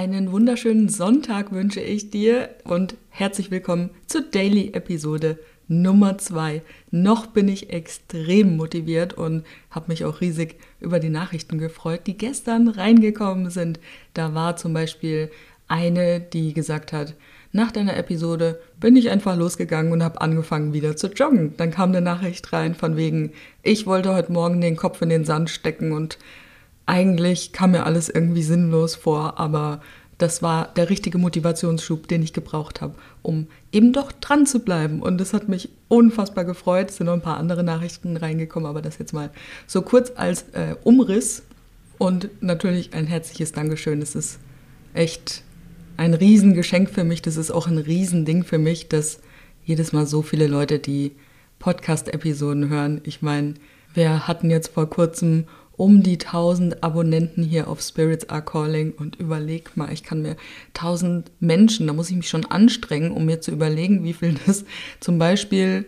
Einen wunderschönen Sonntag wünsche ich dir und herzlich willkommen zur Daily Episode Nummer 2. Noch bin ich extrem motiviert und habe mich auch riesig über die Nachrichten gefreut, die gestern reingekommen sind. Da war zum Beispiel eine, die gesagt hat, nach deiner Episode bin ich einfach losgegangen und habe angefangen wieder zu joggen. Dann kam eine Nachricht rein von wegen, ich wollte heute Morgen den Kopf in den Sand stecken und eigentlich kam mir alles irgendwie sinnlos vor, aber das war der richtige Motivationsschub, den ich gebraucht habe, um eben doch dran zu bleiben. Und das hat mich unfassbar gefreut. Es sind noch ein paar andere Nachrichten reingekommen, aber das jetzt mal so kurz als äh, Umriss. Und natürlich ein herzliches Dankeschön. Es ist echt ein Riesengeschenk für mich. Das ist auch ein Riesending für mich, dass jedes Mal so viele Leute die Podcast-Episoden hören. Ich meine, wir hatten jetzt vor kurzem um die 1000 Abonnenten hier auf Spirits Are Calling und überleg mal, ich kann mir 1000 Menschen, da muss ich mich schon anstrengen, um mir zu überlegen, wie viel das zum Beispiel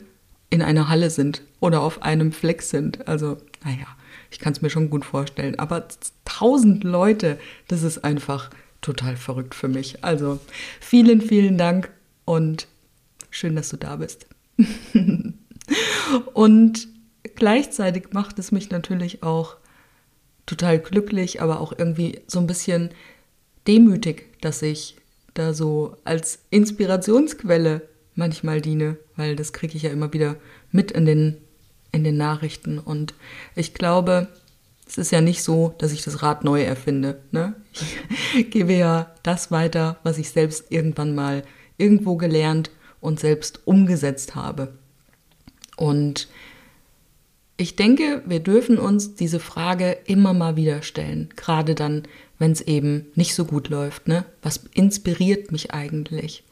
in einer Halle sind oder auf einem Fleck sind. Also, naja, ich kann es mir schon gut vorstellen. Aber 1000 Leute, das ist einfach total verrückt für mich. Also, vielen, vielen Dank und schön, dass du da bist. und gleichzeitig macht es mich natürlich auch total glücklich, aber auch irgendwie so ein bisschen demütig, dass ich da so als Inspirationsquelle manchmal diene, weil das kriege ich ja immer wieder mit in den, in den Nachrichten. Und ich glaube, es ist ja nicht so, dass ich das Rad neu erfinde. Ne? Ich gebe ja das weiter, was ich selbst irgendwann mal irgendwo gelernt und selbst umgesetzt habe. Und ich denke, wir dürfen uns diese Frage immer mal wieder stellen, gerade dann, wenn es eben nicht so gut läuft. Ne? Was inspiriert mich eigentlich?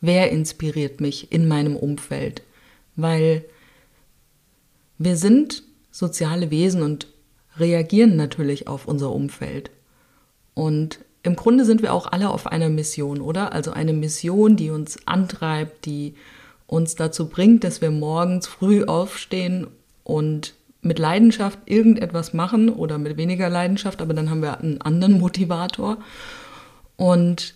Wer inspiriert mich in meinem Umfeld? Weil wir sind soziale Wesen und reagieren natürlich auf unser Umfeld. Und im Grunde sind wir auch alle auf einer Mission, oder? Also eine Mission, die uns antreibt, die uns dazu bringt, dass wir morgens früh aufstehen und mit Leidenschaft irgendetwas machen oder mit weniger Leidenschaft, aber dann haben wir einen anderen Motivator. Und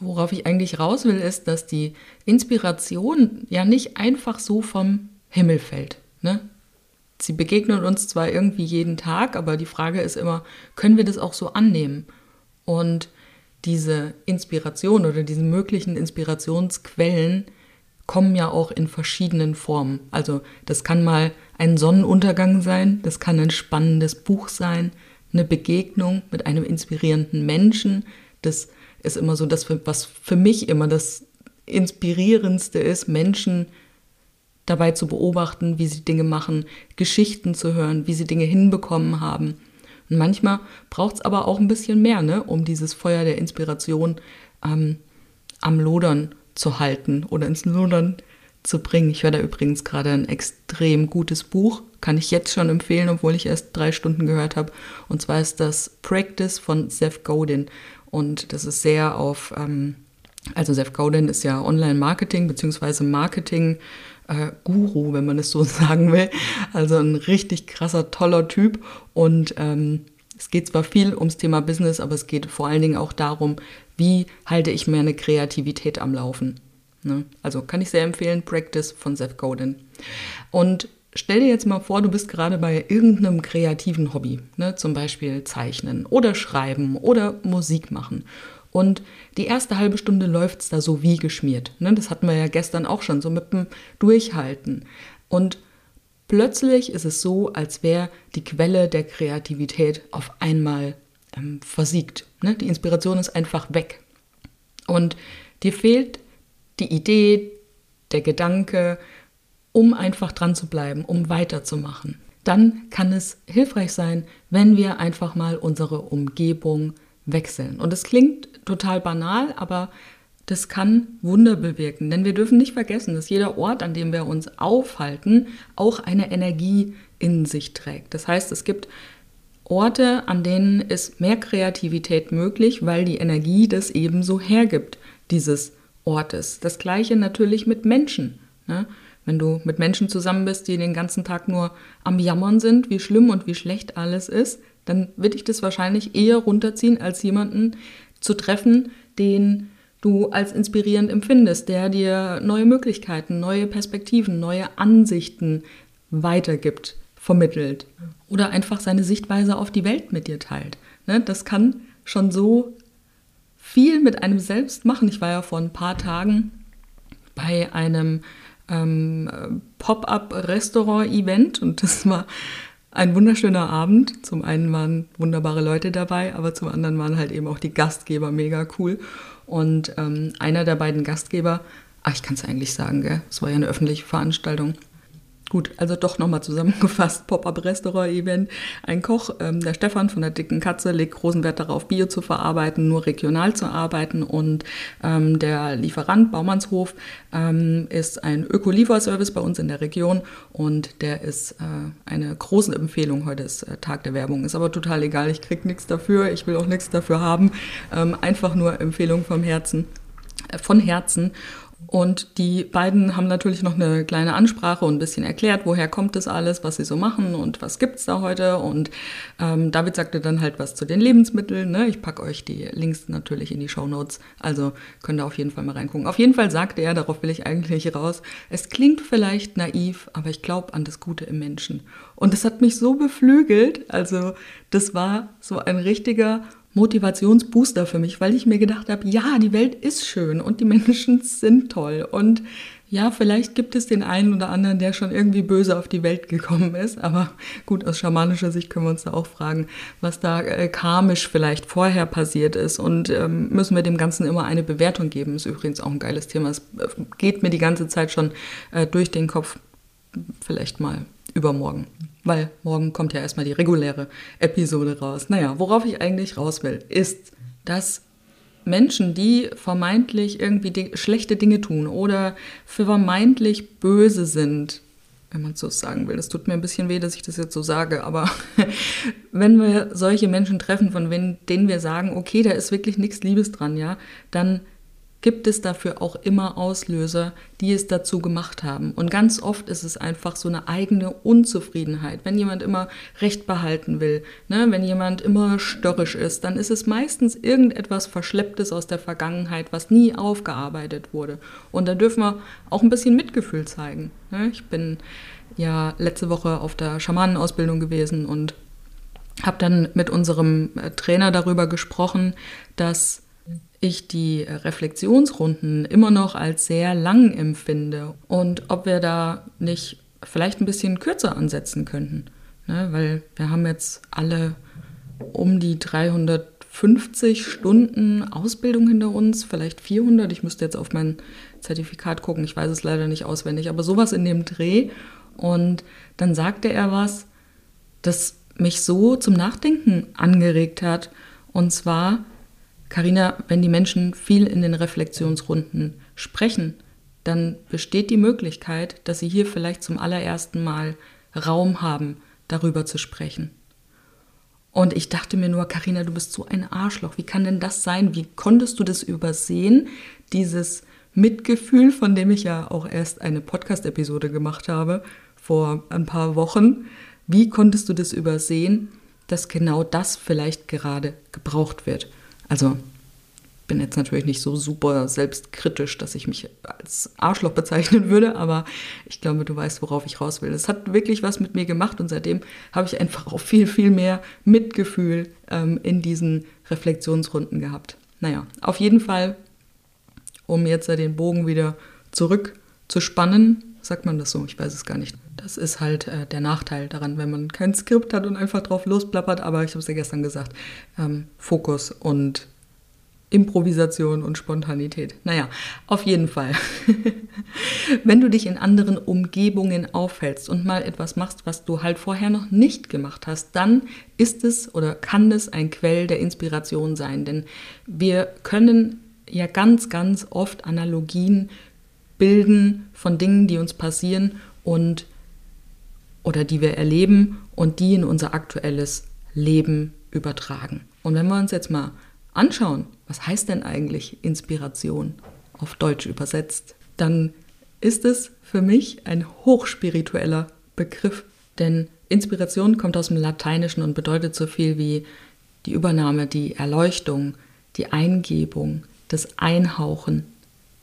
worauf ich eigentlich raus will, ist, dass die Inspiration ja nicht einfach so vom Himmel fällt. Ne? Sie begegnen uns zwar irgendwie jeden Tag, aber die Frage ist immer, können wir das auch so annehmen? Und diese Inspiration oder diese möglichen Inspirationsquellen kommen ja auch in verschiedenen Formen. Also das kann mal ein Sonnenuntergang sein, das kann ein spannendes Buch sein, eine Begegnung mit einem inspirierenden Menschen. Das ist immer so das, was für mich immer das Inspirierendste ist, Menschen dabei zu beobachten, wie sie Dinge machen, Geschichten zu hören, wie sie Dinge hinbekommen haben. Und manchmal braucht es aber auch ein bisschen mehr, ne, um dieses Feuer der Inspiration ähm, am Lodern zu halten oder ins Lodern zu bringen. Ich höre da übrigens gerade ein extrem gutes Buch, kann ich jetzt schon empfehlen, obwohl ich erst drei Stunden gehört habe. Und zwar ist das Practice von Seth Godin. Und das ist sehr auf, ähm, also Seth Godin ist ja Online-Marketing bzw. Marketing-Guru, äh, wenn man es so sagen will. Also ein richtig krasser, toller Typ. Und ähm, es geht zwar viel ums Thema Business, aber es geht vor allen Dingen auch darum, wie halte ich meine Kreativität am Laufen. Ne? Also kann ich sehr empfehlen, Practice von Seth Godin. Und stell dir jetzt mal vor, du bist gerade bei irgendeinem kreativen Hobby, ne? zum Beispiel Zeichnen oder Schreiben oder Musik machen. Und die erste halbe Stunde läuft es da so wie geschmiert. Ne? Das hatten wir ja gestern auch schon, so mit dem Durchhalten. Und plötzlich ist es so, als wäre die Quelle der Kreativität auf einmal ähm, versiegt. Ne? Die Inspiration ist einfach weg. Und dir fehlt die Idee, der Gedanke, um einfach dran zu bleiben, um weiterzumachen. Dann kann es hilfreich sein, wenn wir einfach mal unsere Umgebung wechseln. Und es klingt total banal, aber das kann Wunder bewirken. Denn wir dürfen nicht vergessen, dass jeder Ort, an dem wir uns aufhalten, auch eine Energie in sich trägt. Das heißt, es gibt Orte, an denen ist mehr Kreativität möglich, weil die Energie das ebenso hergibt, dieses Ortes. Das gleiche natürlich mit Menschen. Ne? Wenn du mit Menschen zusammen bist, die den ganzen Tag nur am Jammern sind, wie schlimm und wie schlecht alles ist, dann wird dich das wahrscheinlich eher runterziehen, als jemanden zu treffen, den du als inspirierend empfindest, der dir neue Möglichkeiten, neue Perspektiven, neue Ansichten weitergibt, vermittelt oder einfach seine Sichtweise auf die Welt mit dir teilt. Ne, das kann schon so viel mit einem selbst machen. Ich war ja vor ein paar Tagen bei einem ähm, Pop-up-Restaurant-Event und das war ein wunderschöner Abend. Zum einen waren wunderbare Leute dabei, aber zum anderen waren halt eben auch die Gastgeber mega cool. Und ähm, einer der beiden Gastgeber, ach, ich kann es eigentlich sagen, gell? Es war ja eine öffentliche Veranstaltung, Gut, also doch nochmal zusammengefasst, Pop-up-Restaurant-Event. Ein Koch, ähm, der Stefan von der Dicken Katze, legt großen Wert darauf, Bio zu verarbeiten, nur regional zu arbeiten. Und ähm, der Lieferant, Baumannshof, ähm, ist ein Öko-Lieferservice bei uns in der Region und der ist äh, eine große Empfehlung. Heute ist äh, Tag der Werbung. Ist aber total egal, ich kriege nichts dafür, ich will auch nichts dafür haben. Ähm, einfach nur Empfehlung vom Herzen äh, von Herzen. Und die beiden haben natürlich noch eine kleine Ansprache und ein bisschen erklärt, woher kommt das alles, was sie so machen und was gibt es da heute. Und ähm, David sagte dann halt was zu den Lebensmitteln. Ne? Ich packe euch die Links natürlich in die Show Notes, also könnt ihr auf jeden Fall mal reingucken. Auf jeden Fall sagte er, darauf will ich eigentlich raus, es klingt vielleicht naiv, aber ich glaube an das Gute im Menschen. Und das hat mich so beflügelt. Also das war so ein richtiger Motivationsbooster für mich, weil ich mir gedacht habe, ja, die Welt ist schön und die Menschen sind toll und ja, vielleicht gibt es den einen oder anderen, der schon irgendwie böse auf die Welt gekommen ist, aber gut, aus schamanischer Sicht können wir uns da auch fragen, was da äh, karmisch vielleicht vorher passiert ist und ähm, müssen wir dem Ganzen immer eine Bewertung geben. Ist übrigens auch ein geiles Thema. Es äh, geht mir die ganze Zeit schon äh, durch den Kopf. Vielleicht mal übermorgen. Weil morgen kommt ja erstmal die reguläre Episode raus. Naja, worauf ich eigentlich raus will, ist, dass Menschen, die vermeintlich irgendwie di schlechte Dinge tun oder vermeintlich böse sind, wenn man so sagen will. Das tut mir ein bisschen weh, dass ich das jetzt so sage, aber wenn wir solche Menschen treffen, von denen wir sagen, okay, da ist wirklich nichts Liebes dran, ja, dann gibt es dafür auch immer Auslöser, die es dazu gemacht haben. Und ganz oft ist es einfach so eine eigene Unzufriedenheit. Wenn jemand immer Recht behalten will, ne, wenn jemand immer störrisch ist, dann ist es meistens irgendetwas Verschlepptes aus der Vergangenheit, was nie aufgearbeitet wurde. Und da dürfen wir auch ein bisschen Mitgefühl zeigen. Ne? Ich bin ja letzte Woche auf der Schamanenausbildung gewesen und habe dann mit unserem äh, Trainer darüber gesprochen, dass ich die Reflexionsrunden immer noch als sehr lang empfinde und ob wir da nicht vielleicht ein bisschen kürzer ansetzen könnten. Ne? Weil wir haben jetzt alle um die 350 Stunden Ausbildung hinter uns, vielleicht 400. Ich müsste jetzt auf mein Zertifikat gucken, ich weiß es leider nicht auswendig, aber sowas in dem Dreh. Und dann sagte er was, das mich so zum Nachdenken angeregt hat. Und zwar, Karina, wenn die Menschen viel in den Reflexionsrunden sprechen, dann besteht die Möglichkeit, dass sie hier vielleicht zum allerersten Mal Raum haben, darüber zu sprechen. Und ich dachte mir nur, Karina, du bist so ein Arschloch. Wie kann denn das sein? Wie konntest du das übersehen? Dieses Mitgefühl, von dem ich ja auch erst eine Podcast-Episode gemacht habe vor ein paar Wochen. Wie konntest du das übersehen, dass genau das vielleicht gerade gebraucht wird? Also bin jetzt natürlich nicht so super selbstkritisch, dass ich mich als Arschloch bezeichnen würde, aber ich glaube, du weißt, worauf ich raus will. Es hat wirklich was mit mir gemacht und seitdem habe ich einfach auch viel, viel mehr Mitgefühl ähm, in diesen Reflexionsrunden gehabt. Naja, auf jeden Fall, um jetzt den Bogen wieder zurückzuspannen, sagt man das so? Ich weiß es gar nicht. Das ist halt äh, der Nachteil daran, wenn man kein Skript hat und einfach drauf losplappert. Aber ich habe es ja gestern gesagt: ähm, Fokus und Improvisation und Spontanität. Naja, auf jeden Fall. Wenn du dich in anderen Umgebungen aufhältst und mal etwas machst, was du halt vorher noch nicht gemacht hast, dann ist es oder kann es ein Quell der Inspiration sein. Denn wir können ja ganz, ganz oft Analogien bilden von Dingen, die uns passieren und oder die wir erleben und die in unser aktuelles Leben übertragen. Und wenn wir uns jetzt mal anschauen, was heißt denn eigentlich Inspiration auf Deutsch übersetzt, dann ist es für mich ein hochspiritueller Begriff, denn Inspiration kommt aus dem Lateinischen und bedeutet so viel wie die Übernahme, die Erleuchtung, die Eingebung, das Einhauchen,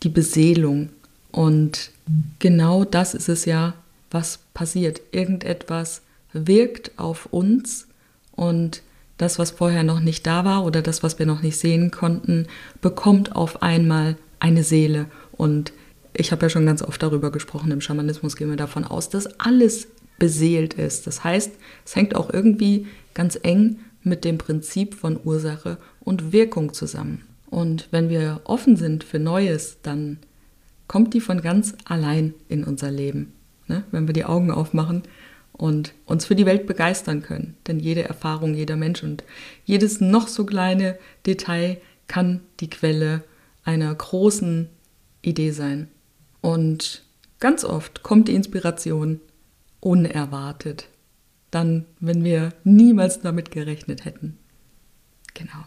die Beseelung. Und genau das ist es ja, was passiert. Irgendetwas wirkt auf uns und das, was vorher noch nicht da war oder das, was wir noch nicht sehen konnten, bekommt auf einmal eine Seele. Und ich habe ja schon ganz oft darüber gesprochen, im Schamanismus gehen wir davon aus, dass alles beseelt ist. Das heißt, es hängt auch irgendwie ganz eng mit dem Prinzip von Ursache und Wirkung zusammen. Und wenn wir offen sind für Neues, dann kommt die von ganz allein in unser Leben. Ne? Wenn wir die Augen aufmachen und uns für die Welt begeistern können. Denn jede Erfahrung, jeder Mensch und jedes noch so kleine Detail kann die Quelle einer großen Idee sein. Und ganz oft kommt die Inspiration unerwartet. Dann, wenn wir niemals damit gerechnet hätten. Genau.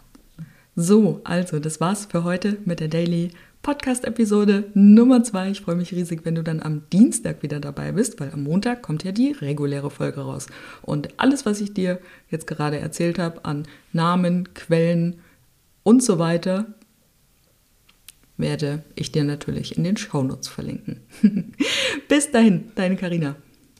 So, also, das war's für heute mit der Daily Podcast-Episode Nummer 2. Ich freue mich riesig, wenn du dann am Dienstag wieder dabei bist, weil am Montag kommt ja die reguläre Folge raus. Und alles, was ich dir jetzt gerade erzählt habe an Namen, Quellen und so weiter, werde ich dir natürlich in den Shownotes verlinken. Bis dahin, deine Karina.